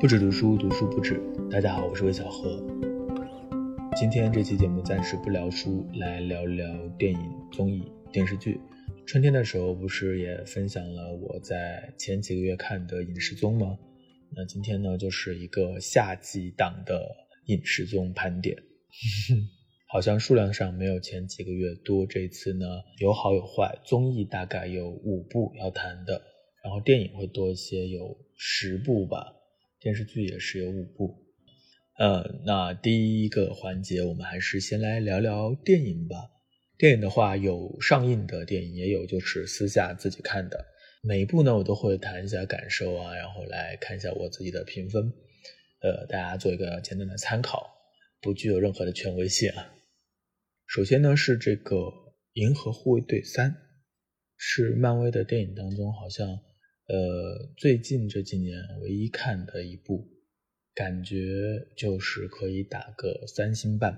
不止读书，读书不止。大家好，我是魏小何。今天这期节目暂时不聊书，来聊聊电影、综艺、电视剧。春天的时候不是也分享了我在前几个月看的影视综吗？那今天呢，就是一个夏季档的影视综盘点。好像数量上没有前几个月多，这次呢有好有坏。综艺大概有五部要谈的，然后电影会多一些，有十部吧。电视剧也是有五部。呃，那第一个环节我们还是先来聊聊电影吧。电影的话有上映的电影，也有就是私下自己看的。每一部呢我都会谈一下感受啊，然后来看一下我自己的评分，呃，大家做一个简单的参考，不具有任何的权威性啊。首先呢是这个《银河护卫队三》，是漫威的电影当中好像呃最近这几年唯一看的一部，感觉就是可以打个三星半，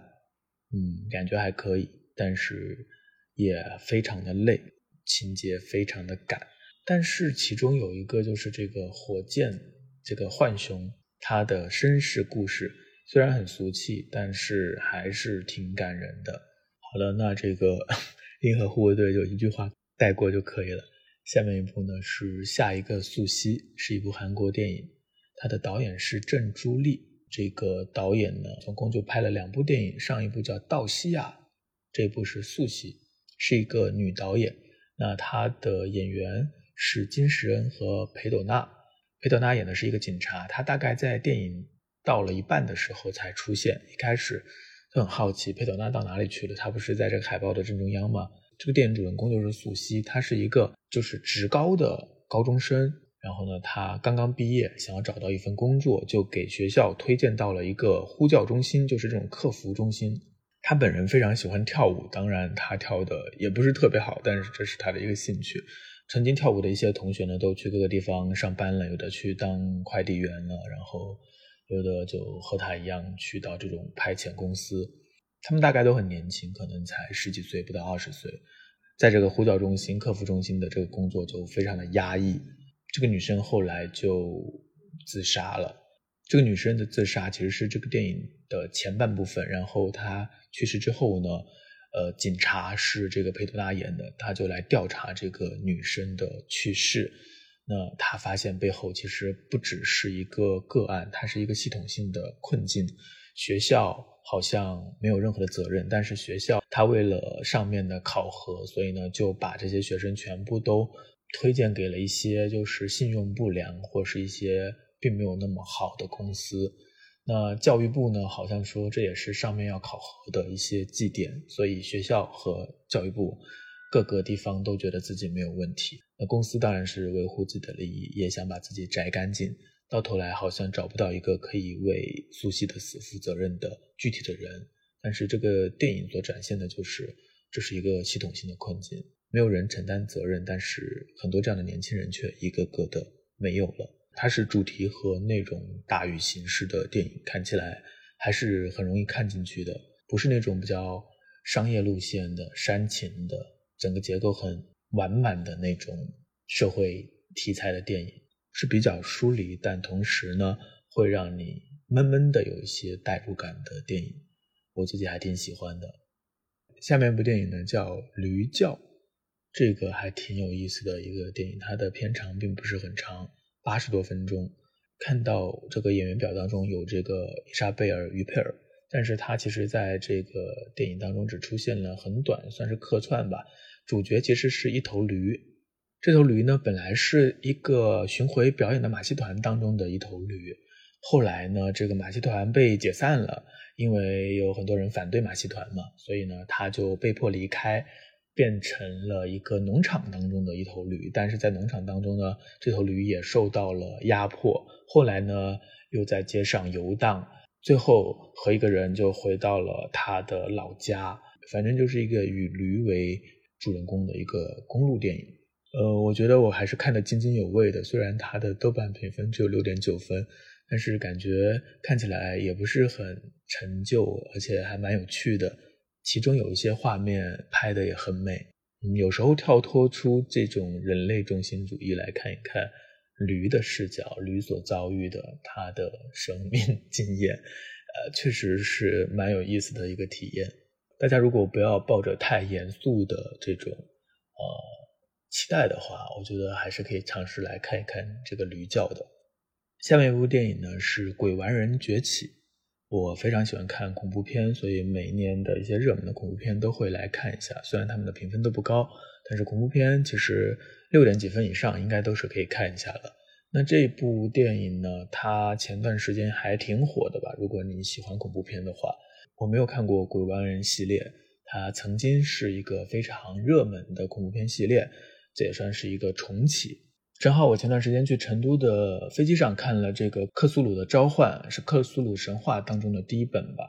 嗯，感觉还可以，但是也非常的累，情节非常的赶，但是其中有一个就是这个火箭这个浣熊它的身世故事虽然很俗气，但是还是挺感人的。好了，那这个 银河护卫队就一句话带过就可以了。下面一部呢是下一个素汐，是一部韩国电影，它的导演是郑朱丽。这个导演呢总共就拍了两部电影，上一部叫《道西亚》，这部是素汐，是一个女导演。那她的演员是金石恩和裴斗娜。裴斗娜演的是一个警察，她大概在电影到了一半的时候才出现，一开始。都很好奇裴斗娜到哪里去了？她不是在这个海报的正中央吗？这个电影主人公就是素汐，她是一个就是职高的高中生。然后呢，她刚刚毕业，想要找到一份工作，就给学校推荐到了一个呼叫中心，就是这种客服中心。她本人非常喜欢跳舞，当然她跳的也不是特别好，但是这是她的一个兴趣。曾经跳舞的一些同学呢，都去各个地方上班了，有的去当快递员了，然后。有的就和他一样去到这种派遣公司，他们大概都很年轻，可能才十几岁，不到二十岁，在这个呼叫中心、客服中心的这个工作就非常的压抑。这个女生后来就自杀了。这个女生的自杀其实是这个电影的前半部分。然后她去世之后呢，呃，警察是这个佩多拉演的，他就来调查这个女生的去世。那他发现背后其实不只是一个个案，它是一个系统性的困境。学校好像没有任何的责任，但是学校他为了上面的考核，所以呢就把这些学生全部都推荐给了一些就是信用不良或是一些并没有那么好的公司。那教育部呢好像说这也是上面要考核的一些绩点，所以学校和教育部。各个地方都觉得自己没有问题，那公司当然是维护自己的利益，也想把自己摘干净。到头来好像找不到一个可以为苏西的死负责任的具体的人。但是这个电影所展现的就是这是一个系统性的困境，没有人承担责任，但是很多这样的年轻人却一个个的没有了。它是主题和内容大于形式的电影，看起来还是很容易看进去的，不是那种比较商业路线的煽情的。整个结构很完满的那种社会题材的电影是比较疏离，但同时呢会让你闷闷的有一些代入感的电影，我自己还挺喜欢的。下面一部电影呢叫《驴叫》，这个还挺有意思的一个电影，它的片长并不是很长，八十多分钟。看到这个演员表当中有这个伊莎贝尔·于佩尔，但是他其实在这个电影当中只出现了很短，算是客串吧。主角其实是一头驴，这头驴呢本来是一个巡回表演的马戏团当中的一头驴，后来呢这个马戏团被解散了，因为有很多人反对马戏团嘛，所以呢他就被迫离开，变成了一个农场当中的一头驴。但是在农场当中呢，这头驴也受到了压迫，后来呢又在街上游荡，最后和一个人就回到了他的老家，反正就是一个以驴为。主人公的一个公路电影，呃，我觉得我还是看得津津有味的。虽然它的豆瓣评分只有六点九分，但是感觉看起来也不是很陈旧，而且还蛮有趣的。其中有一些画面拍的也很美。有时候跳脱出这种人类中心主义来看一看，驴的视角，驴所遭遇的他的生命 经验，呃，确实是蛮有意思的一个体验。大家如果不要抱着太严肃的这种呃期待的话，我觉得还是可以尝试来看一看这个驴叫的。下面一部电影呢是《鬼玩人崛起》。我非常喜欢看恐怖片，所以每一年的一些热门的恐怖片都会来看一下。虽然他们的评分都不高，但是恐怖片其实六点几分以上应该都是可以看一下的。那这部电影呢，它前段时间还挺火的吧？如果你喜欢恐怖片的话，我没有看过《鬼玩人》系列，它曾经是一个非常热门的恐怖片系列，这也算是一个重启。正好我前段时间去成都的飞机上看了这个《克苏鲁的召唤》，是克苏鲁神话当中的第一本吧。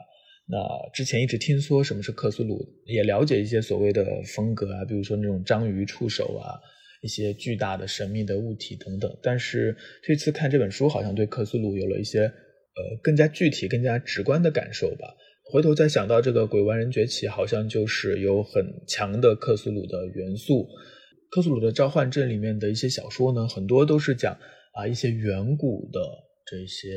那之前一直听说什么是克苏鲁，也了解一些所谓的风格啊，比如说那种章鱼触手啊，一些巨大的神秘的物体等等。但是这次看这本书，好像对克苏鲁有了一些呃更加具体、更加直观的感受吧。回头再想到这个《鬼玩人崛起》，好像就是有很强的克苏鲁的元素。克苏鲁的召唤阵里面的一些小说呢，很多都是讲啊一些远古的这些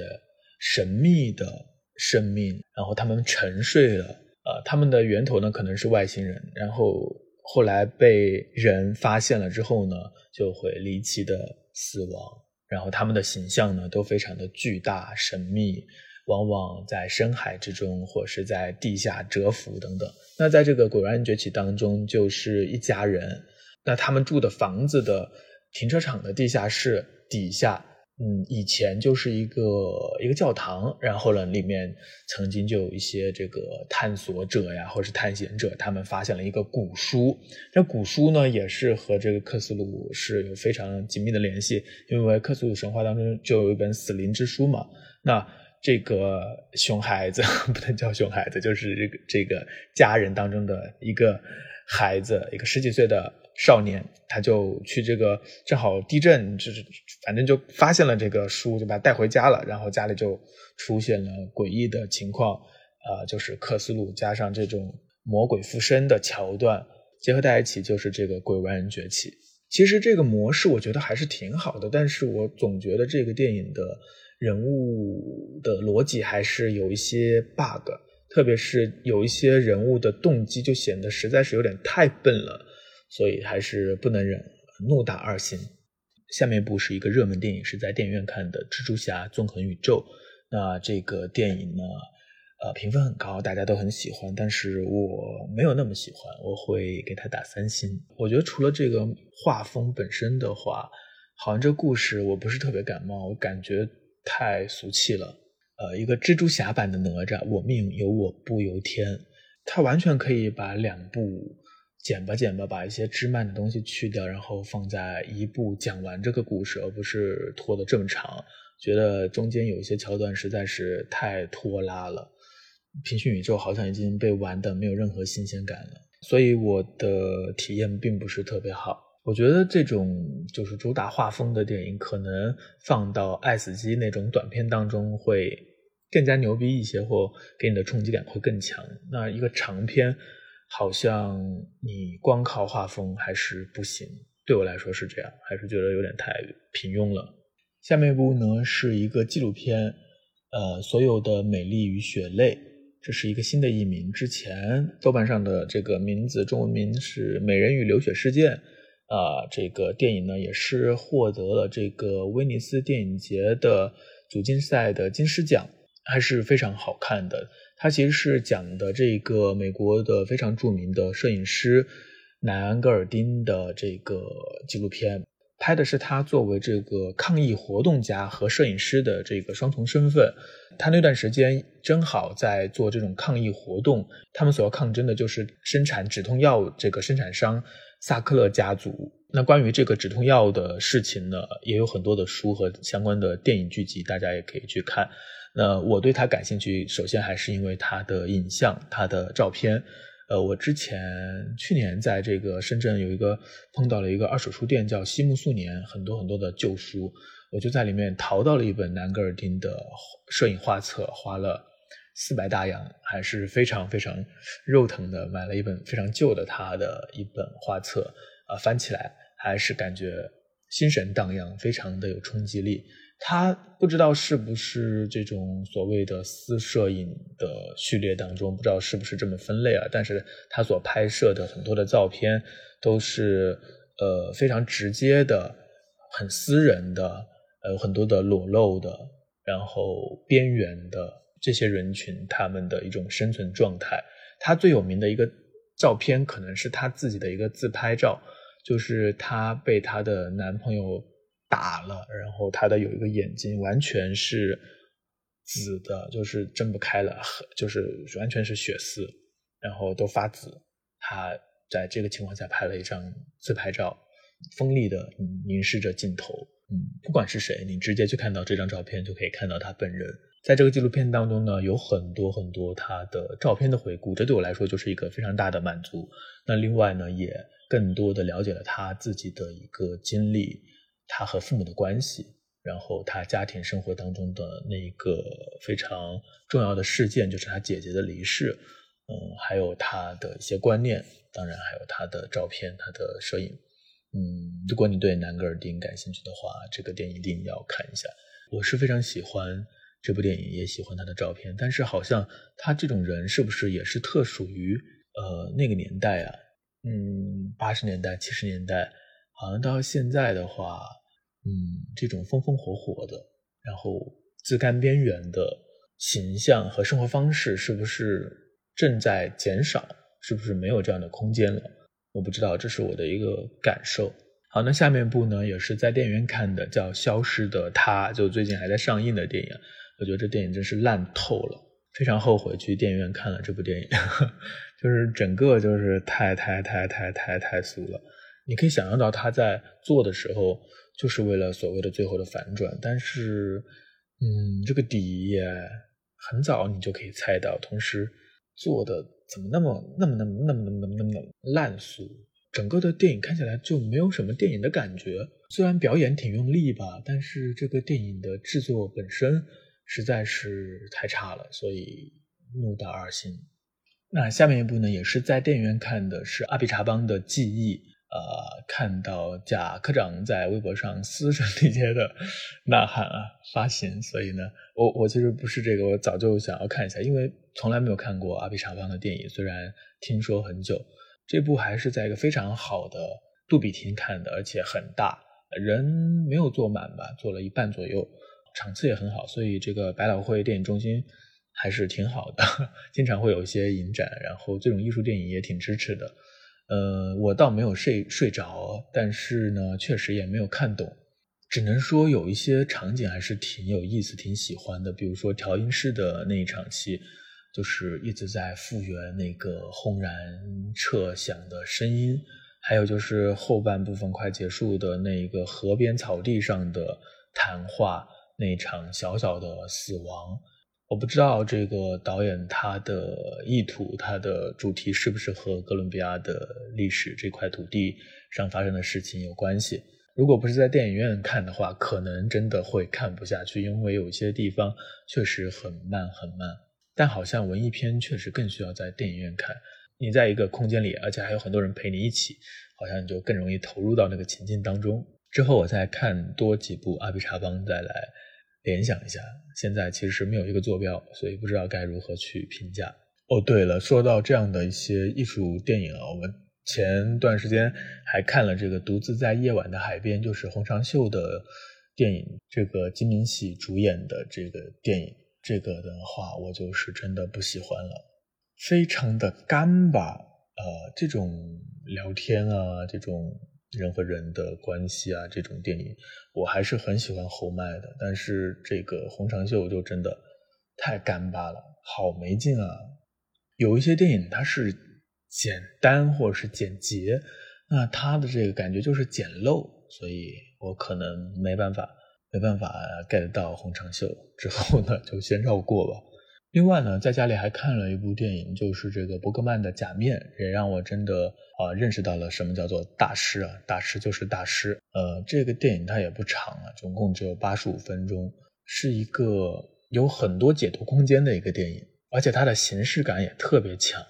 神秘的生命，然后他们沉睡了，呃，他们的源头呢可能是外星人，然后后来被人发现了之后呢，就会离奇的死亡，然后他们的形象呢都非常的巨大神秘，往往在深海之中或是在地下蛰伏等等。那在这个果然崛起当中，就是一家人。那他们住的房子的停车场的地下室底下，嗯，以前就是一个一个教堂，然后呢，里面曾经就有一些这个探索者呀，或者是探险者，他们发现了一个古书。这古书呢，也是和这个克苏鲁是有非常紧密的联系，因为克苏鲁神话当中就有一本死灵之书嘛。那这个熊孩子 不能叫熊孩子，就是这个这个家人当中的一个孩子，一个十几岁的。少年，他就去这个，正好地震，就是反正就发现了这个书，就把它带回家了。然后家里就出现了诡异的情况，呃，就是克斯鲁加上这种魔鬼附身的桥段结合在一起，就是这个鬼玩人崛起。其实这个模式我觉得还是挺好的，但是我总觉得这个电影的人物的逻辑还是有一些 bug，特别是有一些人物的动机就显得实在是有点太笨了。所以还是不能忍，怒打二星。下面一部是一个热门电影，是在电影院看的《蜘蛛侠：纵横宇宙》。那这个电影呢，呃，评分很高，大家都很喜欢，但是我没有那么喜欢，我会给他打三星。我觉得除了这个画风本身的话，好像这故事我不是特别感冒，我感觉太俗气了。呃，一个蜘蛛侠版的哪吒，我命由我不由天，他完全可以把两部。剪吧剪吧，把一些枝蔓的东西去掉，然后放在一部讲完这个故事，而不是拖得这么长。觉得中间有一些桥段实在是太拖拉了，平行宇宙好像已经被玩的没有任何新鲜感了，所以我的体验并不是特别好。我觉得这种就是主打画风的电影，可能放到爱死机那种短片当中会更加牛逼一些，或给你的冲击感会更强。那一个长片。好像你光靠画风还是不行，对我来说是这样，还是觉得有点太平庸了。下面一部呢是一个纪录片，呃，所有的美丽与血泪，这是一个新的译名，之前豆瓣上的这个名字中文名是《美人与流血事件》，啊，这个电影呢也是获得了这个威尼斯电影节的主竞赛的金狮奖，还是非常好看的。它其实是讲的这个美国的非常著名的摄影师南安格尔丁的这个纪录片，拍的是他作为这个抗议活动家和摄影师的这个双重身份。他那段时间正好在做这种抗议活动，他们所要抗争的就是生产止痛药这个生产商萨克勒家族。那关于这个止痛药的事情呢，也有很多的书和相关的电影剧集，大家也可以去看。那我对他感兴趣，首先还是因为他的影像、他的照片。呃，我之前去年在这个深圳有一个碰到了一个二手书店，叫西木素年，很多很多的旧书，我就在里面淘到了一本南格尔丁的摄影画册，花了四百大洋，还是非常非常肉疼的，买了一本非常旧的他的一本画册。啊，翻起来还是感觉心神荡漾，非常的有冲击力。他不知道是不是这种所谓的私摄影的序列当中，不知道是不是这么分类啊？但是他所拍摄的很多的照片都是呃非常直接的、很私人的，呃很多的裸露的，然后边缘的这些人群他们的一种生存状态。他最有名的一个照片可能是他自己的一个自拍照，就是他被他的男朋友。打了，然后他的有一个眼睛完全是紫的，就是睁不开了，就是完全是血丝，然后都发紫。他在这个情况下拍了一张自拍照，锋利的凝视着镜头。嗯，不管是谁，你直接去看到这张照片，就可以看到他本人。在这个纪录片当中呢，有很多很多他的照片的回顾，这对我来说就是一个非常大的满足。那另外呢，也更多的了解了他自己的一个经历。他和父母的关系，然后他家庭生活当中的那一个非常重要的事件，就是他姐姐的离世，嗯，还有他的一些观念，当然还有他的照片、他的摄影，嗯，如果你对南格尔丁感兴趣的话，这个电影一定要看一下。我是非常喜欢这部电影，也喜欢他的照片，但是好像他这种人是不是也是特属于呃那个年代啊？嗯，八十年代、七十年代，好像到现在的话。嗯，这种风风火火的，然后自甘边缘的形象和生活方式，是不是正在减少？是不是没有这样的空间了？我不知道，这是我的一个感受。好，那下面一部呢，也是在电影院看的，叫《消失的她》，就最近还在上映的电影。我觉得这电影真是烂透了，非常后悔去电影院看了这部电影，就是整个就是太太太太太太俗了。你可以想象到他在做的时候。就是为了所谓的最后的反转，但是，嗯，这个底也很早你就可以猜到，同时做的怎么那么那么那么那么那么那么那么烂俗，整个的电影看起来就没有什么电影的感觉。虽然表演挺用力吧，但是这个电影的制作本身实在是太差了，所以怒到二星。那下面一部呢，也是在电影院看的，是阿比查邦的记忆。呃，看到贾科长在微博上嘶声力竭的呐喊啊，发行，所以呢，我我其实不是这个，我早就想要看一下，因为从来没有看过阿比查邦的电影，虽然听说很久，这部还是在一个非常好的杜比厅看的，而且很大，人没有坐满吧，坐了一半左右，场次也很好，所以这个百老汇电影中心还是挺好的，经常会有一些影展，然后这种艺术电影也挺支持的。呃，我倒没有睡睡着，但是呢，确实也没有看懂，只能说有一些场景还是挺有意思、挺喜欢的。比如说调音室的那一场戏，就是一直在复原那个轰然彻响的声音，还有就是后半部分快结束的那一个河边草地上的谈话，那场小小的死亡。我不知道这个导演他的意图，他的主题是不是和哥伦比亚的历史这块土地上发生的事情有关系？如果不是在电影院看的话，可能真的会看不下去，因为有些地方确实很慢很慢。但好像文艺片确实更需要在电影院看，你在一个空间里，而且还有很多人陪你一起，好像你就更容易投入到那个情境当中。之后我再看多几部阿比查邦再来。联想一下，现在其实没有一个坐标，所以不知道该如何去评价。哦，对了，说到这样的一些艺术电影啊，我们前段时间还看了这个《独自在夜晚的海边》，就是洪长秀的电影，这个金敏喜主演的这个电影，这个的话我就是真的不喜欢了，非常的干巴，呃，这种聊天啊，这种。人和人的关系啊，这种电影我还是很喜欢侯麦的，但是这个洪长秀就真的太干巴了，好没劲啊！有一些电影它是简单或者是简洁，那他的这个感觉就是简陋，所以我可能没办法没办法 get 到洪长秀，之后呢就先绕过吧。另外呢，在家里还看了一部电影，就是这个伯格曼的《假面》，也让我真的啊认识到了什么叫做大师啊，大师就是大师。呃，这个电影它也不长啊，总共只有八十五分钟，是一个有很多解读空间的一个电影，而且它的形式感也特别强，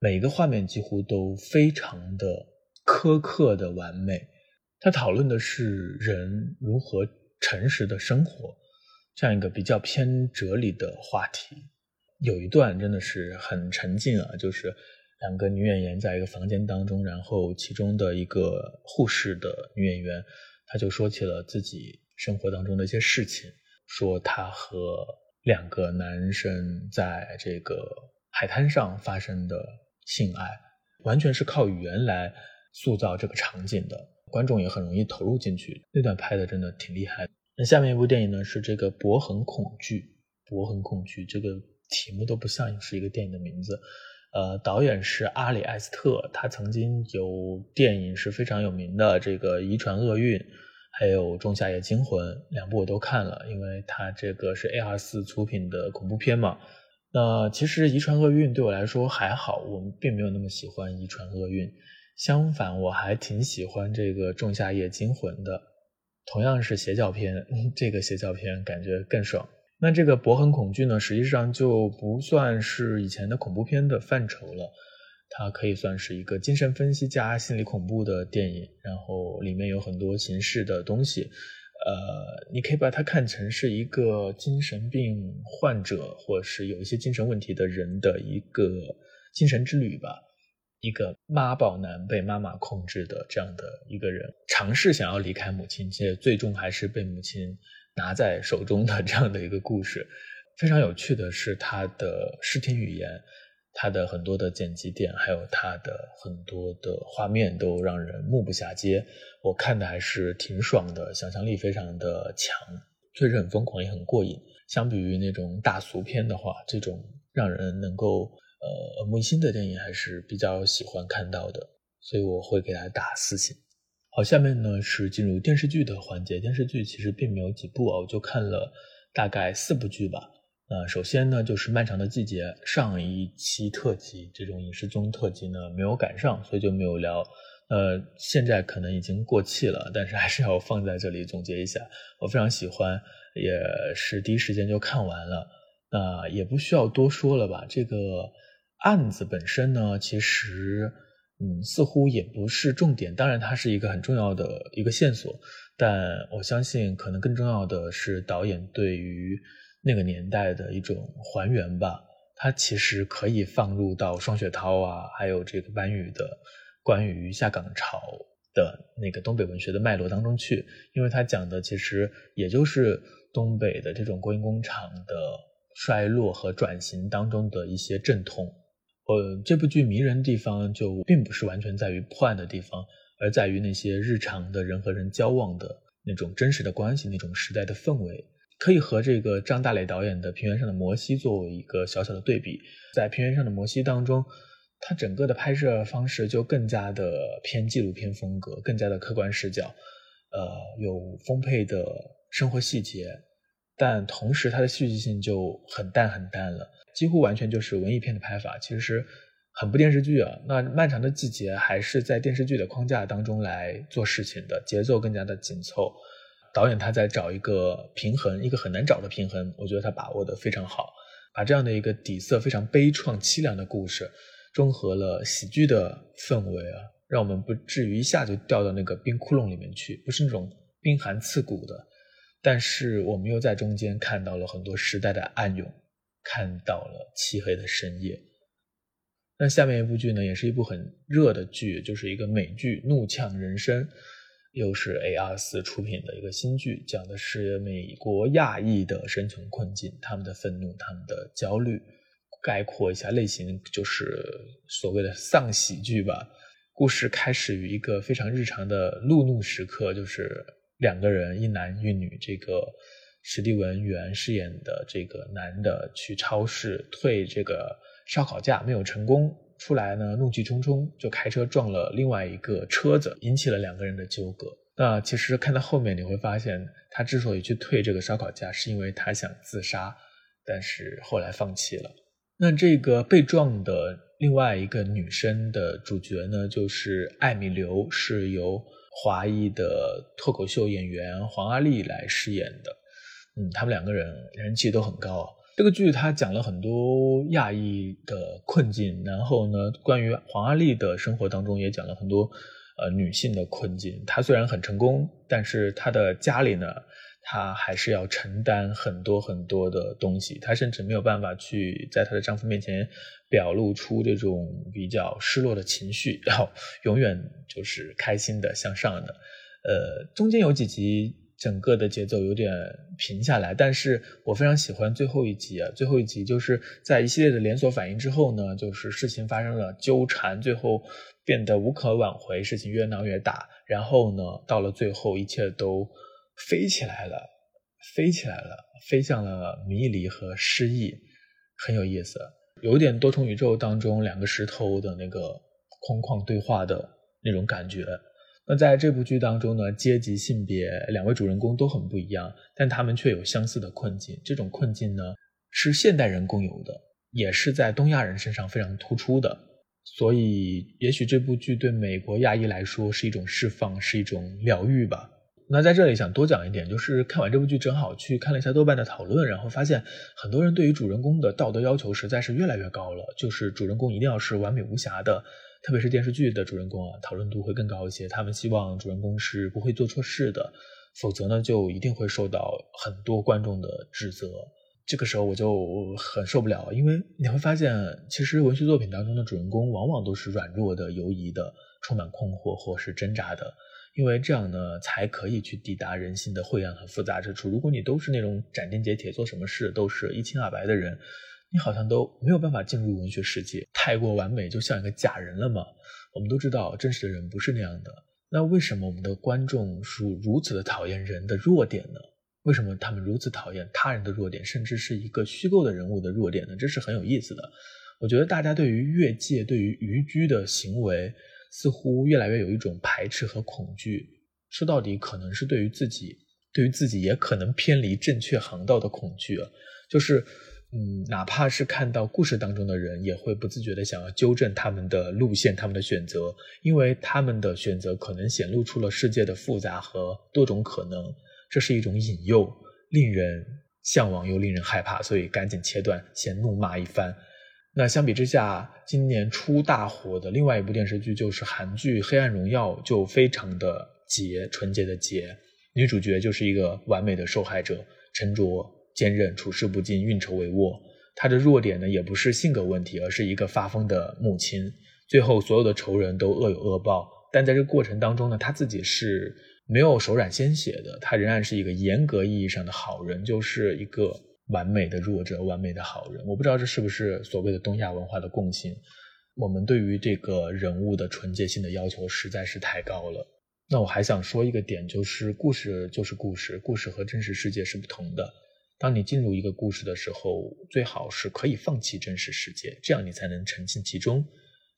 每个画面几乎都非常的苛刻的完美。它讨论的是人如何诚实的生活，这样一个比较偏哲理的话题。有一段真的是很沉浸啊，就是两个女演员在一个房间当中，然后其中的一个护士的女演员，她就说起了自己生活当中的一些事情，说她和两个男生在这个海滩上发生的性爱，完全是靠语言来塑造这个场景的，观众也很容易投入进去。那段拍的真的挺厉害。那下面一部电影呢是这个《博恒恐惧》，《博恒恐惧》这个题目都不像是一个电影的名字。呃，导演是阿里艾斯特，他曾经有电影是非常有名的，这个《遗传厄运》。还有《仲夏夜惊魂》两部我都看了，因为它这个是 A R 四出品的恐怖片嘛。那其实《遗传厄运》对我来说还好，我们并没有那么喜欢《遗传厄运》，相反我还挺喜欢这个《仲夏夜惊魂》的。同样是邪教片，这个邪教片感觉更爽。那这个《博恒恐惧》呢，实际上就不算是以前的恐怖片的范畴了。它可以算是一个精神分析加心理恐怖的电影，然后里面有很多形式的东西，呃，你可以把它看成是一个精神病患者，或是有一些精神问题的人的一个精神之旅吧。一个妈宝男被妈妈控制的这样的一个人，尝试想要离开母亲，且最终还是被母亲拿在手中的这样的一个故事。非常有趣的是，它的视听语言。它的很多的剪辑点，还有它的很多的画面都让人目不暇接。我看的还是挺爽的，想象力非常的强，确实很疯狂，也很过瘾。相比于那种大俗片的话，这种让人能够呃耳目一新的电影还是比较喜欢看到的，所以我会给它打四星。好，下面呢是进入电视剧的环节。电视剧其实并没有几部啊，我就看了大概四部剧吧。呃，首先呢，就是《漫长的季节》上一期特辑这种影视综特辑呢没有赶上，所以就没有聊。呃，现在可能已经过气了，但是还是要放在这里总结一下。我非常喜欢，也是第一时间就看完了。那也不需要多说了吧？这个案子本身呢，其实嗯，似乎也不是重点。当然，它是一个很重要的一个线索，但我相信可能更重要的是导演对于。那个年代的一种还原吧，它其实可以放入到双雪涛啊，还有这个班宇的关于下岗潮的那个东北文学的脉络当中去，因为它讲的其实也就是东北的这种国营工厂的衰落和转型当中的一些阵痛。呃，这部剧迷人的地方就并不是完全在于破案的地方，而在于那些日常的人和人交往的那种真实的关系，那种时代的氛围。可以和这个张大磊导演的《平原上的摩西》作为一个小小的对比，在《平原上的摩西》当中，它整个的拍摄方式就更加的偏纪录片风格，更加的客观视角，呃，有丰沛的生活细节，但同时它的戏剧性就很淡很淡了，几乎完全就是文艺片的拍法，其实很不电视剧啊。那《漫长的季节》还是在电视剧的框架当中来做事情的，节奏更加的紧凑。导演他在找一个平衡，一个很难找的平衡，我觉得他把握的非常好，把这样的一个底色非常悲怆凄凉的故事，中和了喜剧的氛围啊，让我们不至于一下就掉到那个冰窟窿里面去，不是那种冰寒刺骨的，但是我们又在中间看到了很多时代的暗涌，看到了漆黑的深夜。那下面一部剧呢，也是一部很热的剧，就是一个美剧《怒呛人生》。又是 A R 四出品的一个新剧，讲的是美国亚裔的生存困境，他们的愤怒，他们的焦虑。概括一下类型，就是所谓的丧喜剧吧。故事开始于一个非常日常的路怒时刻，就是两个人，一男一女，这个史蒂文·元饰演的这个男的去超市退这个烧烤架，没有成功。出来呢，怒气冲冲就开车撞了另外一个车子，引起了两个人的纠葛。那其实看到后面你会发现，他之所以去退这个烧烤架，是因为他想自杀，但是后来放弃了。那这个被撞的另外一个女生的主角呢，就是艾米刘，是由华裔的脱口秀演员黄阿丽来饰演的。嗯，他们两个人人气都很高。这个剧它讲了很多亚裔的困境，然后呢，关于黄阿丽的生活当中也讲了很多，呃女性的困境。她虽然很成功，但是她的家里呢，她还是要承担很多很多的东西。她甚至没有办法去在她的丈夫面前表露出这种比较失落的情绪，然后永远就是开心的向上的。呃，中间有几集。整个的节奏有点平下来，但是我非常喜欢最后一集啊！最后一集就是在一系列的连锁反应之后呢，就是事情发生了纠缠，最后变得无可挽回，事情越闹越大，然后呢，到了最后一切都飞起来了，飞起来了，飞向了迷离和失意，很有意思，有点多重宇宙当中两个石头的那个空旷对话的那种感觉。那在这部剧当中呢，阶级、性别两位主人公都很不一样，但他们却有相似的困境。这种困境呢，是现代人共有的，也是在东亚人身上非常突出的。所以，也许这部剧对美国亚裔来说是一种释放，是一种疗愈吧。那在这里想多讲一点，就是看完这部剧，正好去看了一下豆瓣的讨论，然后发现很多人对于主人公的道德要求实在是越来越高了，就是主人公一定要是完美无瑕的。特别是电视剧的主人公啊，讨论度会更高一些。他们希望主人公是不会做错事的，否则呢，就一定会受到很多观众的指责。这个时候我就很受不了，因为你会发现，其实文学作品当中的主人公往往都是软弱的、犹疑的、充满困惑或是挣扎的，因为这样呢，才可以去抵达人性的晦暗和复杂之处。如果你都是那种斩钉截铁、做什么事都是一清二白的人。你好像都没有办法进入文学世界，太过完美，就像一个假人了吗？我们都知道，真实的人不是那样的。那为什么我们的观众是如此的讨厌人的弱点呢？为什么他们如此讨厌他人的弱点，甚至是一个虚构的人物的弱点呢？这是很有意思的。我觉得大家对于越界、对于逾矩的行为，似乎越来越有一种排斥和恐惧。说到底，可能是对于自己，对于自己也可能偏离正确航道的恐惧啊，就是。嗯，哪怕是看到故事当中的人，也会不自觉的想要纠正他们的路线、他们的选择，因为他们的选择可能显露出了世界的复杂和多种可能。这是一种引诱，令人向往又令人害怕，所以赶紧切断，先怒骂一番。那相比之下，今年出大火的另外一部电视剧就是韩剧《黑暗荣耀》，就非常的洁，纯洁的洁，女主角就是一个完美的受害者，陈卓。坚韧，处事不惊，运筹帷幄。他的弱点呢，也不是性格问题，而是一个发疯的母亲。最后，所有的仇人都恶有恶报，但在这个过程当中呢，他自己是没有手染鲜血的。他仍然是一个严格意义上的好人，就是一个完美的弱者，完美的好人。我不知道这是不是所谓的东亚文化的共性。我们对于这个人物的纯洁性的要求实在是太高了。那我还想说一个点，就是故事就是故事，故事和真实世界是不同的。当你进入一个故事的时候，最好是可以放弃真实世界，这样你才能沉浸其中。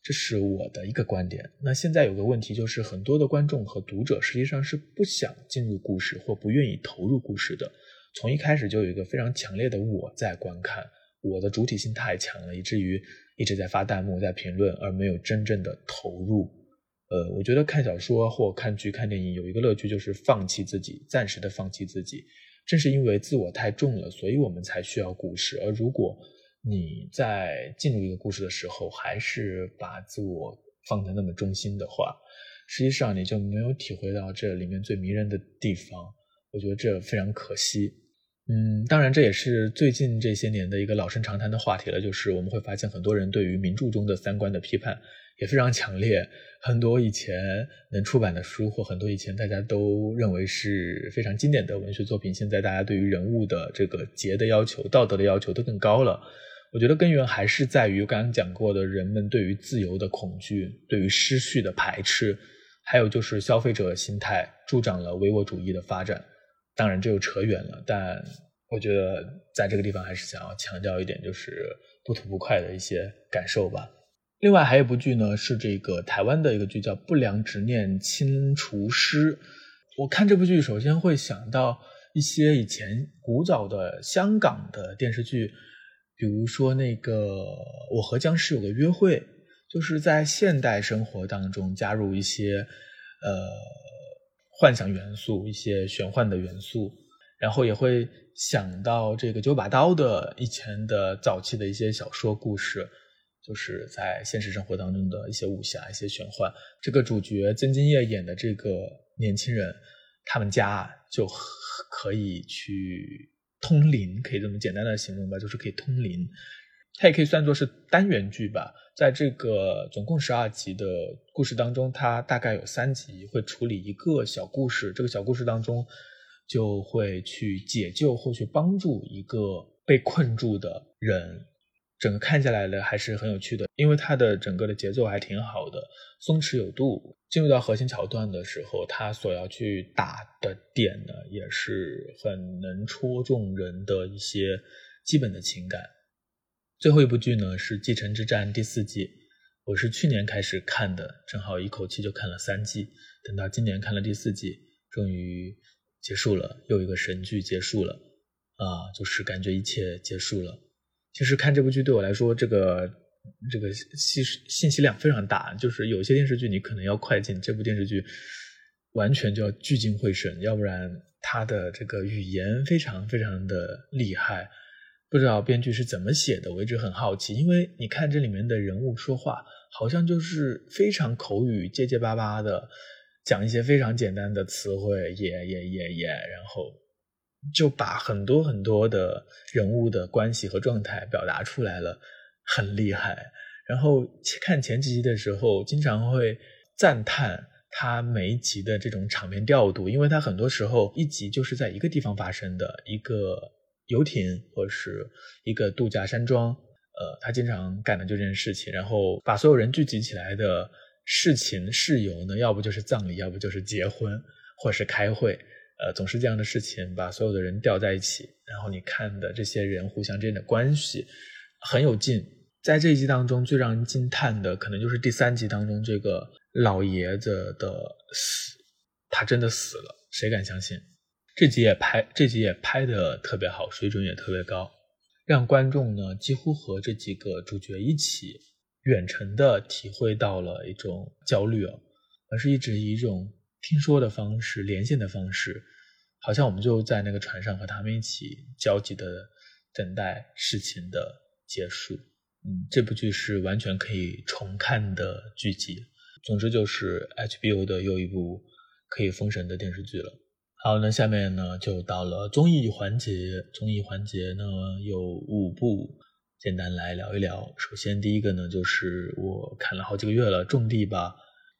这是我的一个观点。那现在有个问题就是，很多的观众和读者实际上是不想进入故事或不愿意投入故事的。从一开始就有一个非常强烈的我在观看，我的主体性太强了，以至于一直在发弹幕、在评论，而没有真正的投入。呃，我觉得看小说或看剧、看电影有一个乐趣，就是放弃自己，暂时的放弃自己。正是因为自我太重了，所以我们才需要故事。而如果你在进入一个故事的时候，还是把自我放在那么中心的话，实际上你就没有体会到这里面最迷人的地方。我觉得这非常可惜。嗯，当然这也是最近这些年的一个老生常谈的话题了，就是我们会发现很多人对于名著中的三观的批判。也非常强烈，很多以前能出版的书，或很多以前大家都认为是非常经典的文学作品，现在大家对于人物的这个节的要求、道德的要求都更高了。我觉得根源还是在于刚刚讲过的，人们对于自由的恐惧，对于失序的排斥，还有就是消费者心态助长了唯我主义的发展。当然，这又扯远了，但我觉得在这个地方还是想要强调一点，就是不吐不快的一些感受吧。另外还有一部剧呢，是这个台湾的一个剧，叫《不良执念清除师》。我看这部剧，首先会想到一些以前古早的香港的电视剧，比如说那个《我和僵尸有个约会》，就是在现代生活当中加入一些呃幻想元素、一些玄幻的元素，然后也会想到这个九把刀的以前的早期的一些小说故事。就是在现实生活当中的一些武侠、一些玄幻。这个主角曾金叶演的这个年轻人，他们家就可以去通灵，可以这么简单的形容吧，就是可以通灵。它也可以算作是单元剧吧，在这个总共十二集的故事当中，它大概有三集会处理一个小故事，这个小故事当中就会去解救或去帮助一个被困住的人，整个看下来呢还是很有趣的，因为它的整个的节奏还挺好的，松弛有度。进入到核心桥段的时候，它所要去打的点呢，也是很能戳中人的一些基本的情感。最后一部剧呢是《继承之战》第四季，我是去年开始看的，正好一口气就看了三季，等到今年看了第四季，终于结束了，又一个神剧结束了，啊，就是感觉一切结束了。其实看这部剧对我来说，这个这个信信息量非常大，就是有些电视剧你可能要快进，这部电视剧完全就要聚精会神，要不然它的这个语言非常非常的厉害。不知道编剧是怎么写的，我一直很好奇。因为你看这里面的人物说话，好像就是非常口语、结结巴巴的，讲一些非常简单的词汇，也也也也，然后就把很多很多的人物的关系和状态表达出来了，很厉害。然后看前几集的时候，经常会赞叹他每一集的这种场面调度，因为他很多时候一集就是在一个地方发生的一个。游艇或者是一个度假山庄，呃，他经常干的就这件事情，然后把所有人聚集起来的事情事由呢，要不就是葬礼，要不就是结婚，或是开会，呃，总是这样的事情把所有的人吊在一起，然后你看的这些人互相之间的关系很有劲。在这一集当中，最让人惊叹的可能就是第三集当中这个老爷子的死，他真的死了，谁敢相信？这集也拍，这集也拍的特别好，水准也特别高，让观众呢几乎和这几个主角一起远程的体会到了一种焦虑哦，而是一直以一种听说的方式、连线的方式，好像我们就在那个船上和他们一起焦急的等待事情的结束。嗯，这部剧是完全可以重看的剧集，总之就是 HBO 的又一部可以封神的电视剧了。好，那下面呢就到了综艺环节。综艺环节呢有五部，简单来聊一聊。首先第一个呢就是我看了好几个月了，《种地吧》。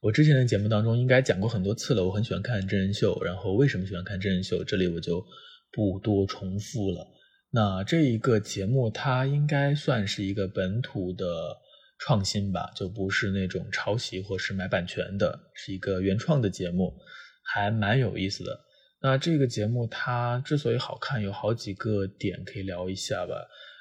我之前的节目当中应该讲过很多次了，我很喜欢看真人秀。然后为什么喜欢看真人秀？这里我就不多重复了。那这一个节目它应该算是一个本土的创新吧，就不是那种抄袭或是买版权的，是一个原创的节目，还蛮有意思的。那这个节目它之所以好看，有好几个点可以聊一下吧。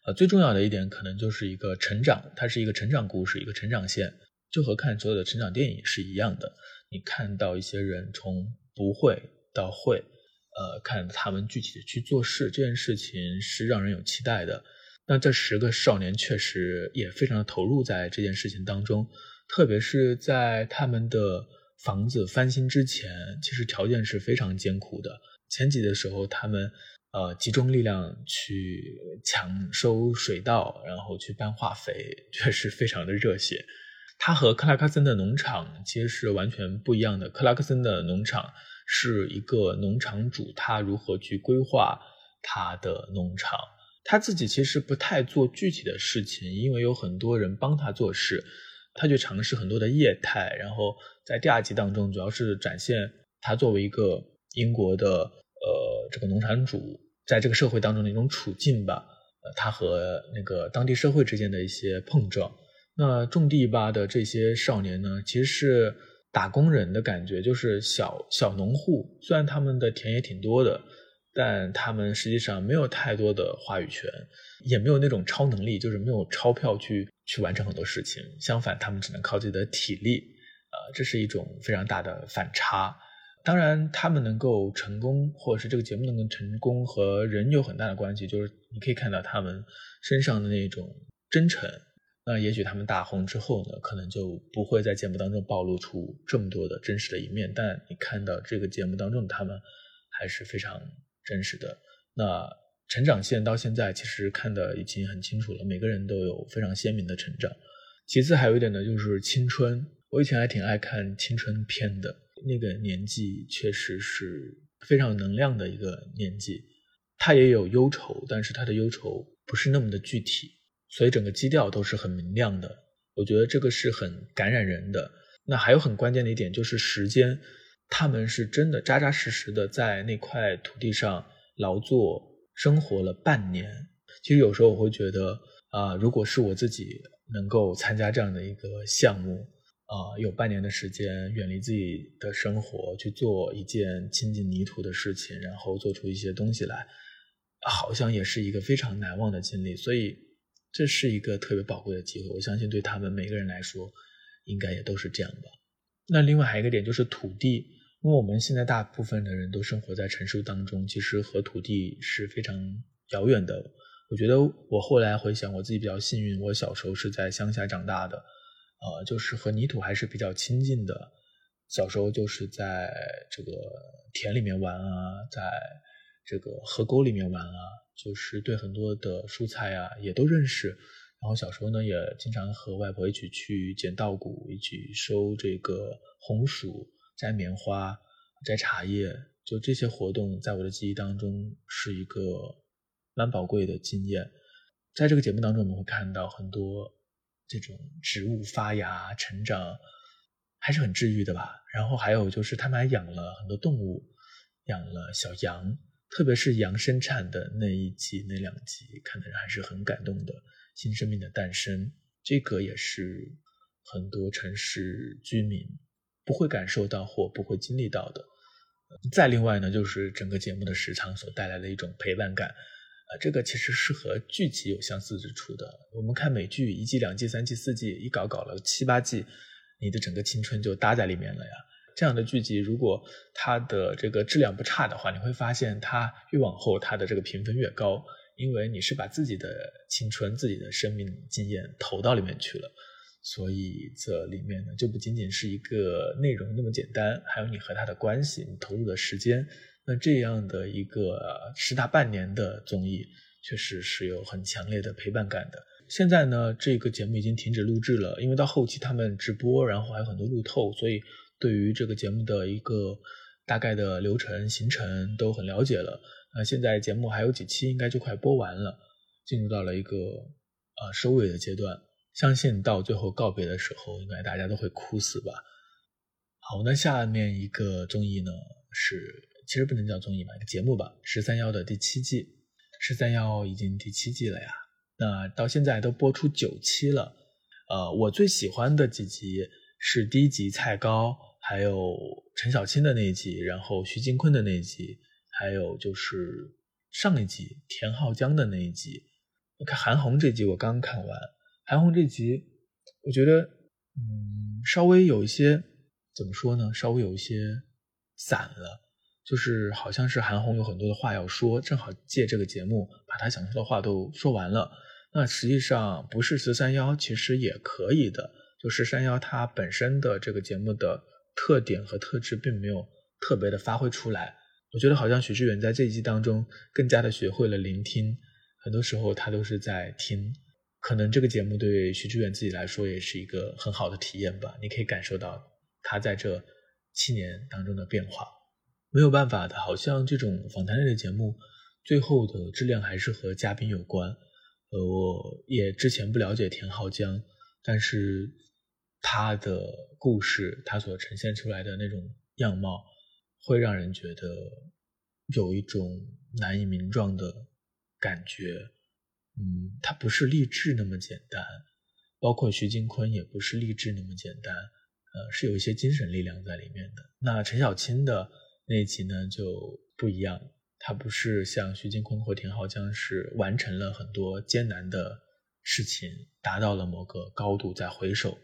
呃，最重要的一点可能就是一个成长，它是一个成长故事，一个成长线，就和看所有的成长电影是一样的。你看到一些人从不会到会，呃，看他们具体的去做事，这件事情是让人有期待的。那这十个少年确实也非常的投入在这件事情当中，特别是在他们的。房子翻新之前，其实条件是非常艰苦的。前几的时候，他们呃集中力量去抢收水稻，然后去搬化肥，确实非常的热血。它和克拉克森的农场其实是完全不一样的。克拉克森的农场是一个农场主，他如何去规划他的农场，他自己其实不太做具体的事情，因为有很多人帮他做事。他去尝试很多的业态，然后在第二集当中，主要是展现他作为一个英国的呃这个农场主，在这个社会当中的一种处境吧。呃，他和那个当地社会之间的一些碰撞。那种地吧的这些少年呢，其实是打工人的感觉，就是小小农户。虽然他们的田也挺多的，但他们实际上没有太多的话语权，也没有那种超能力，就是没有钞票去。去完成很多事情，相反，他们只能靠自己的体力，呃，这是一种非常大的反差。当然，他们能够成功，或者是这个节目能够成功，和人有很大的关系。就是你可以看到他们身上的那种真诚。那也许他们大红之后呢，可能就不会在节目当中暴露出这么多的真实的一面。但你看到这个节目当中的他们，还是非常真实的。那。成长线到现在其实看的已经很清楚了，每个人都有非常鲜明的成长。其次还有一点呢，就是青春。我以前还挺爱看青春片的，那个年纪确实是非常有能量的一个年纪。他也有忧愁，但是他的忧愁不是那么的具体，所以整个基调都是很明亮的。我觉得这个是很感染人的。那还有很关键的一点就是时间，他们是真的扎扎实实的在那块土地上劳作生活了半年。其实有时候我会觉得啊，如果是我自己能够参加这样的一个项目啊，有半年的时间远离自己的生活去做一件亲近泥土的事情，然后做出一些东西来，好像也是一个非常难忘的经历。所以这是一个特别宝贵的机会，我相信对他们每个人来说。应该也都是这样吧。那另外还有一个点就是土地，因为我们现在大部分的人都生活在城市当中，其实和土地是非常遥远的。我觉得我后来回想，我自己比较幸运，我小时候是在乡下长大的，呃，就是和泥土还是比较亲近的。小时候就是在这个田里面玩啊，在这个河沟里面玩啊，就是对很多的蔬菜啊也都认识。然后小时候呢，也经常和外婆一起去捡稻谷，一起收这个红薯、摘棉花、摘茶叶。就这些活动，在我的记忆当中是一个蛮宝贵的经验。在这个节目当中，我们会看到很多这种植物发芽、成长，还是很治愈的吧。然后还有就是，他们还养了很多动物，养了小羊，特别是羊生产的那一集、那两集，看的人还是很感动的。新生命的诞生，这个也是很多城市居民不会感受到或不会经历到的。再另外呢，就是整个节目的时长所带来的一种陪伴感，啊，这个其实是和剧集有相似之处的。我们看美剧，一季、两季、三季、四季，一搞搞了七八季，你的整个青春就搭在里面了呀。这样的剧集，如果它的这个质量不差的话，你会发现它越往后，它的这个评分越高。因为你是把自己的青春、自己的生命经验投到里面去了，所以这里面呢就不仅仅是一个内容那么简单，还有你和他的关系，你投入的时间。那这样的一个十大半年的综艺，确实是有很强烈的陪伴感的。现在呢，这个节目已经停止录制了，因为到后期他们直播，然后还有很多路透，所以对于这个节目的一个大概的流程、行程都很了解了。那现在节目还有几期，应该就快播完了，进入到了一个呃收尾的阶段。相信到最后告别的时候，应该大家都会哭死吧。好，那下面一个综艺呢是，其实不能叫综艺吧，一个节目吧，《十三幺》的第七季，《十三幺》已经第七季了呀。那到现在都播出九期了。呃，我最喜欢的几集是第一集菜高，还有陈小青的那一集，然后徐金坤的那一集。还有就是上一集田浩江的那一集，你看韩红这集我刚看完，韩红这集我觉得嗯稍微有一些怎么说呢，稍微有一些散了，就是好像是韩红有很多的话要说，正好借这个节目把他想说的话都说完了。那实际上不是十三幺，其实也可以的，就十三幺它本身的这个节目的特点和特质并没有特别的发挥出来。我觉得好像许志远在这一季当中更加的学会了聆听，很多时候他都是在听。可能这个节目对许志远自己来说也是一个很好的体验吧。你可以感受到他在这七年当中的变化。没有办法的，好像这种访谈类的节目最后的质量还是和嘉宾有关。呃，我也之前不了解田浩江，但是他的故事，他所呈现出来的那种样貌。会让人觉得有一种难以名状的感觉，嗯，他不是励志那么简单，包括徐金坤也不是励志那么简单，呃，是有一些精神力量在里面的。那陈小青的那一集呢就不一样，他不是像徐金坤或田浩江是完成了很多艰难的事情，达到了某个高度再回首。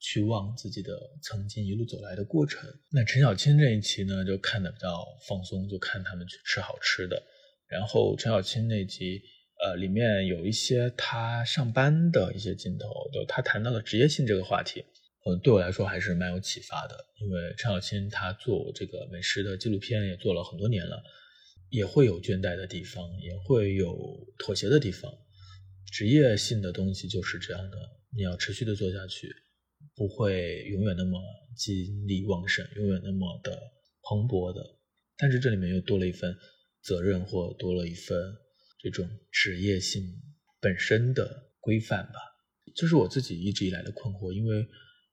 去望自己的曾经一路走来的过程。那陈小青这一期呢，就看的比较放松，就看他们去吃好吃的。然后陈小青那集，呃，里面有一些他上班的一些镜头，就他谈到了职业性这个话题，嗯，对我来说还是蛮有启发的。因为陈小青他做这个美食的纪录片也做了很多年了，也会有倦怠的地方，也会有妥协的地方。职业性的东西就是这样的。你要持续的做下去，不会永远那么精力旺盛，永远那么的蓬勃的。但是这里面又多了一份责任，或多了一份这种职业性本身的规范吧。这是我自己一直以来的困惑，因为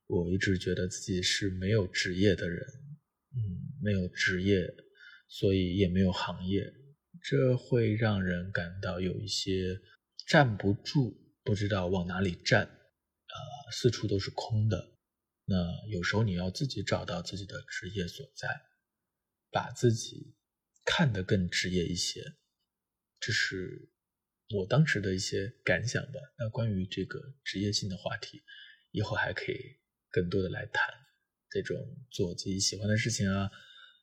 我一直觉得自己是没有职业的人，嗯，没有职业，所以也没有行业，这会让人感到有一些站不住，不知道往哪里站，呃，四处都是空的。那有时候你要自己找到自己的职业所在，把自己看得更职业一些，这是。我当时的一些感想吧。那关于这个职业性的话题，以后还可以更多的来谈。这种做自己喜欢的事情啊，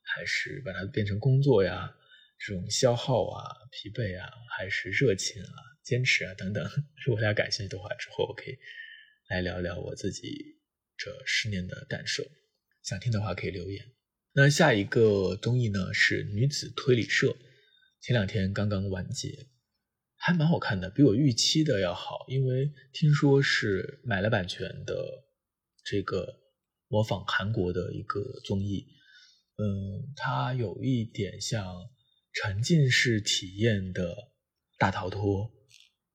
还是把它变成工作呀？这种消耗啊、疲惫啊，还是热情啊、坚持啊等等。如果大家感兴趣的话，之后我可以来聊聊我自己这十年的感受。想听的话可以留言。那下一个综艺呢是女子推理社，前两天刚刚完结。还蛮好看的，比我预期的要好，因为听说是买了版权的这个模仿韩国的一个综艺，嗯，它有一点像沉浸式体验的大逃脱，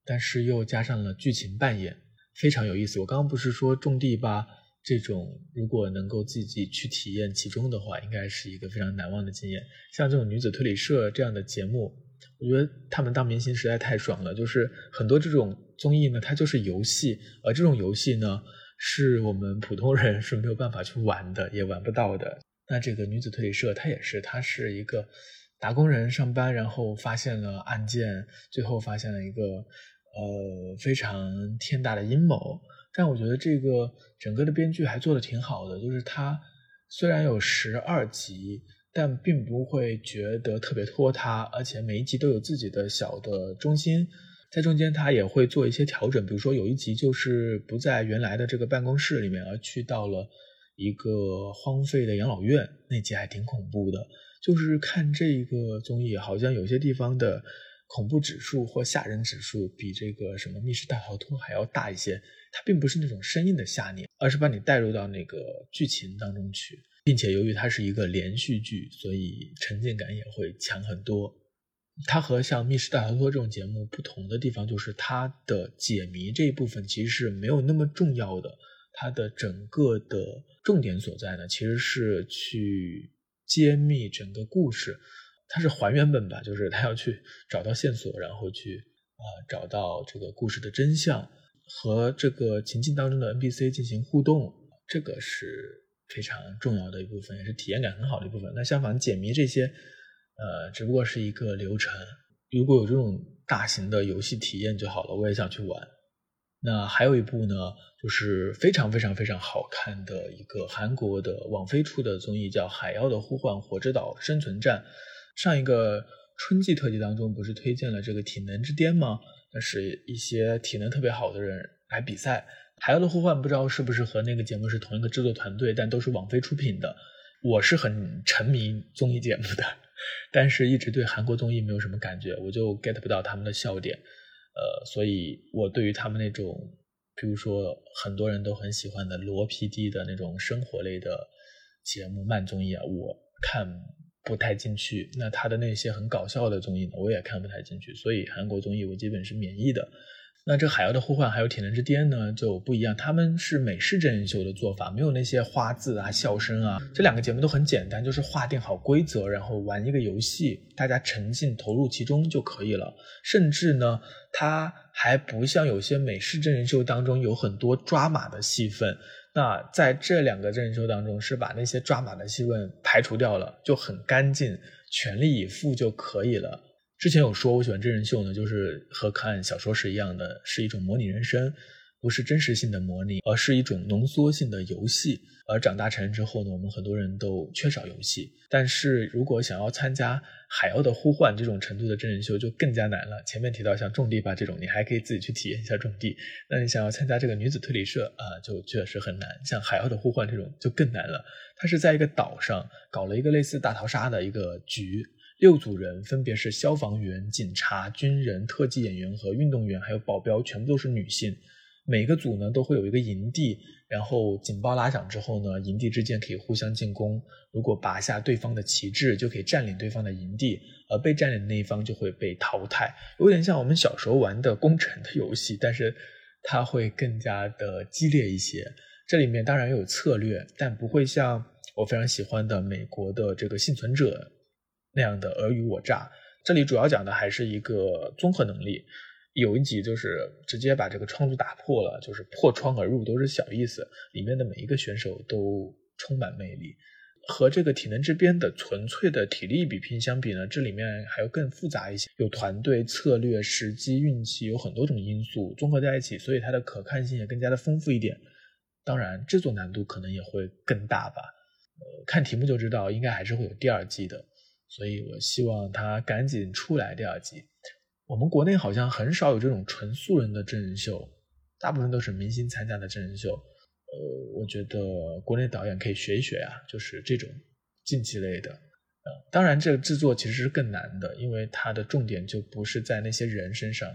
但是又加上了剧情扮演，非常有意思。我刚刚不是说种地吧，这种如果能够自己去体验其中的话，应该是一个非常难忘的经验。像这种女子推理社这样的节目。我觉得他们当明星实在太爽了，就是很多这种综艺呢，它就是游戏，而这种游戏呢，是我们普通人是没有办法去玩的，也玩不到的。那这个女子推理社，它也是，它是一个打工人上班，然后发现了案件，最后发现了一个呃非常天大的阴谋。但我觉得这个整个的编剧还做的挺好的，就是它虽然有十二集。但并不会觉得特别拖沓，而且每一集都有自己的小的中心，在中间他也会做一些调整，比如说有一集就是不在原来的这个办公室里面，而去到了一个荒废的养老院，那集还挺恐怖的。就是看这个综艺，好像有些地方的恐怖指数或吓人指数比这个什么密室大逃脱还要大一些。它并不是那种生硬的吓你，而是把你带入到那个剧情当中去。并且由于它是一个连续剧，所以沉浸感也会强很多。它和像《密室大逃脱》这种节目不同的地方，就是它的解谜这一部分其实是没有那么重要的。它的整个的重点所在呢，其实是去揭秘整个故事。它是还原本吧，就是他要去找到线索，然后去啊找到这个故事的真相，和这个情境当中的 NPC 进行互动。这个是。非常重要的一部分，也是体验感很好的一部分。那相反，解谜这些，呃，只不过是一个流程。如果有这种大型的游戏体验就好了，我也想去玩。那还有一部呢，就是非常非常非常好看的一个韩国的网飞出的综艺，叫《海妖的呼唤：火之岛生存战》。上一个春季特辑当中不是推荐了这个体能之巅吗？那是一些体能特别好的人来比赛。海妖的呼唤不知道是不是和那个节目是同一个制作团队，但都是网飞出品的。我是很沉迷综艺节目的，但是一直对韩国综艺没有什么感觉，我就 get 不到他们的笑点。呃，所以我对于他们那种，比如说很多人都很喜欢的罗 PD 的那种生活类的节目慢综艺啊，我看不太进去。那他的那些很搞笑的综艺呢，我也看不太进去。所以韩国综艺我基本是免疫的。那这海妖的呼唤还有铁人之巅呢就不一样，他们是美式真人秀的做法，没有那些花字啊、笑声啊。这两个节目都很简单，就是划定好规则，然后玩一个游戏，大家沉浸投入其中就可以了。甚至呢，它还不像有些美式真人秀当中有很多抓马的戏份。那在这两个真人秀当中，是把那些抓马的戏份排除掉了，就很干净，全力以赴就可以了。之前有说，我喜欢真人秀呢，就是和看小说是一样的，是一种模拟人生，不是真实性的模拟，而是一种浓缩性的游戏。而长大成人之后呢，我们很多人都缺少游戏。但是如果想要参加《海妖的呼唤》这种程度的真人秀，就更加难了。前面提到像种地吧这种，你还可以自己去体验一下种地。那你想要参加这个女子推理社啊，就确实很难。像《海妖的呼唤》这种就更难了。它是在一个岛上搞了一个类似大逃杀的一个局。六组人分别是消防员、警察、军人、特技演员和运动员，还有保镖，全部都是女性。每个组呢都会有一个营地，然后警报拉响之后呢，营地之间可以互相进攻。如果拔下对方的旗帜，就可以占领对方的营地，而被占领的那一方就会被淘汰。有点像我们小时候玩的攻城的游戏，但是它会更加的激烈一些。这里面当然有策略，但不会像我非常喜欢的美国的这个幸存者那样的尔虞我诈。这里主要讲的还是一个综合能力。有一集就是直接把这个窗子打破了，就是破窗而入都是小意思。里面的每一个选手都充满魅力。和这个体能之巅的纯粹的体力比拼相比呢，这里面还要更复杂一些，有团队策略、时机、运气，有很多种因素综合在一起，所以它的可看性也更加的丰富一点。当然，制作难度可能也会更大吧。呃，看题目就知道，应该还是会有第二季的。所以我希望它赶紧出来第二季。我们国内好像很少有这种纯素人的真人秀，大部分都是明星参加的真人秀。呃，我觉得国内导演可以学一学啊，就是这种竞技类的。呃，当然这个制作其实是更难的，因为它的重点就不是在那些人身上，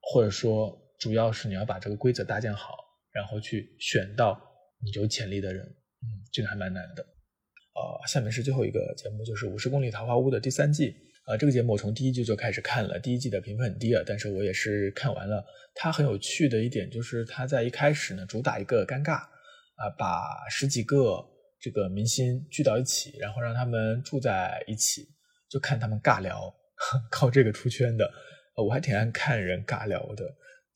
或者说主要是你要把这个规则搭建好，然后去选到你有潜力的人。嗯，这个还蛮难的。呃，下面是最后一个节目，就是《五十公里桃花坞》的第三季。啊，这个节目我从第一季就开始看了，第一季的评分很低啊，但是我也是看完了。它很有趣的一点就是，它在一开始呢，主打一个尴尬，啊，把十几个这个明星聚到一起，然后让他们住在一起，就看他们尬聊，靠这个出圈的。我还挺爱看人尬聊的。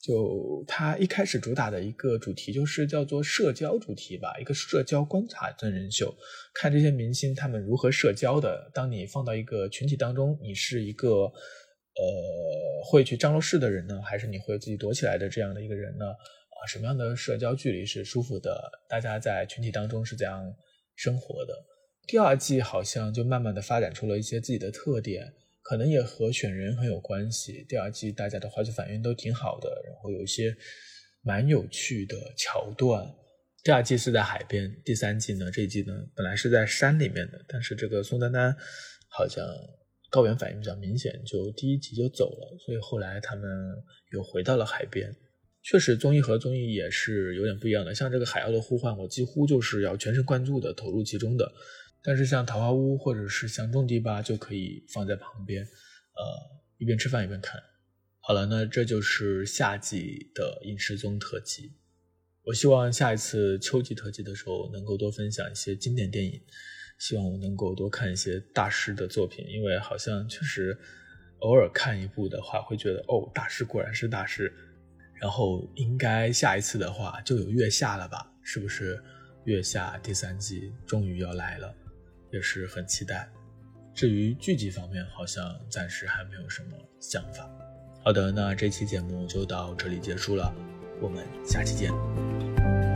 就他一开始主打的一个主题就是叫做社交主题吧，一个社交观察真人秀，看这些明星他们如何社交的。当你放到一个群体当中，你是一个呃会去张罗事的人呢，还是你会自己躲起来的这样的一个人呢？啊，什么样的社交距离是舒服的？大家在群体当中是怎样生活的？第二季好像就慢慢的发展出了一些自己的特点。可能也和选人很有关系。第二季大家的化学反应都挺好的，然后有一些蛮有趣的桥段。第二季是在海边，第三季呢，这一季呢本来是在山里面的，但是这个宋丹丹好像高原反应比较明显，就第一集就走了，所以后来他们又回到了海边。确实，综艺和综艺也是有点不一样的。像这个《海妖的呼唤》，我几乎就是要全神贯注的投入其中的。但是像《桃花坞》或者是像《种地吧》就可以放在旁边，呃，一边吃饭一边看。好了，那这就是夏季的影视综特辑。我希望下一次秋季特辑的时候能够多分享一些经典电影，希望我能够多看一些大师的作品，因为好像确实偶尔看一部的话，会觉得哦，大师果然是大师。然后应该下一次的话就有月下了吧？是不是月下第三季终于要来了？也是很期待。至于剧集方面，好像暂时还没有什么想法。好的，那这期节目就到这里结束了，我们下期见。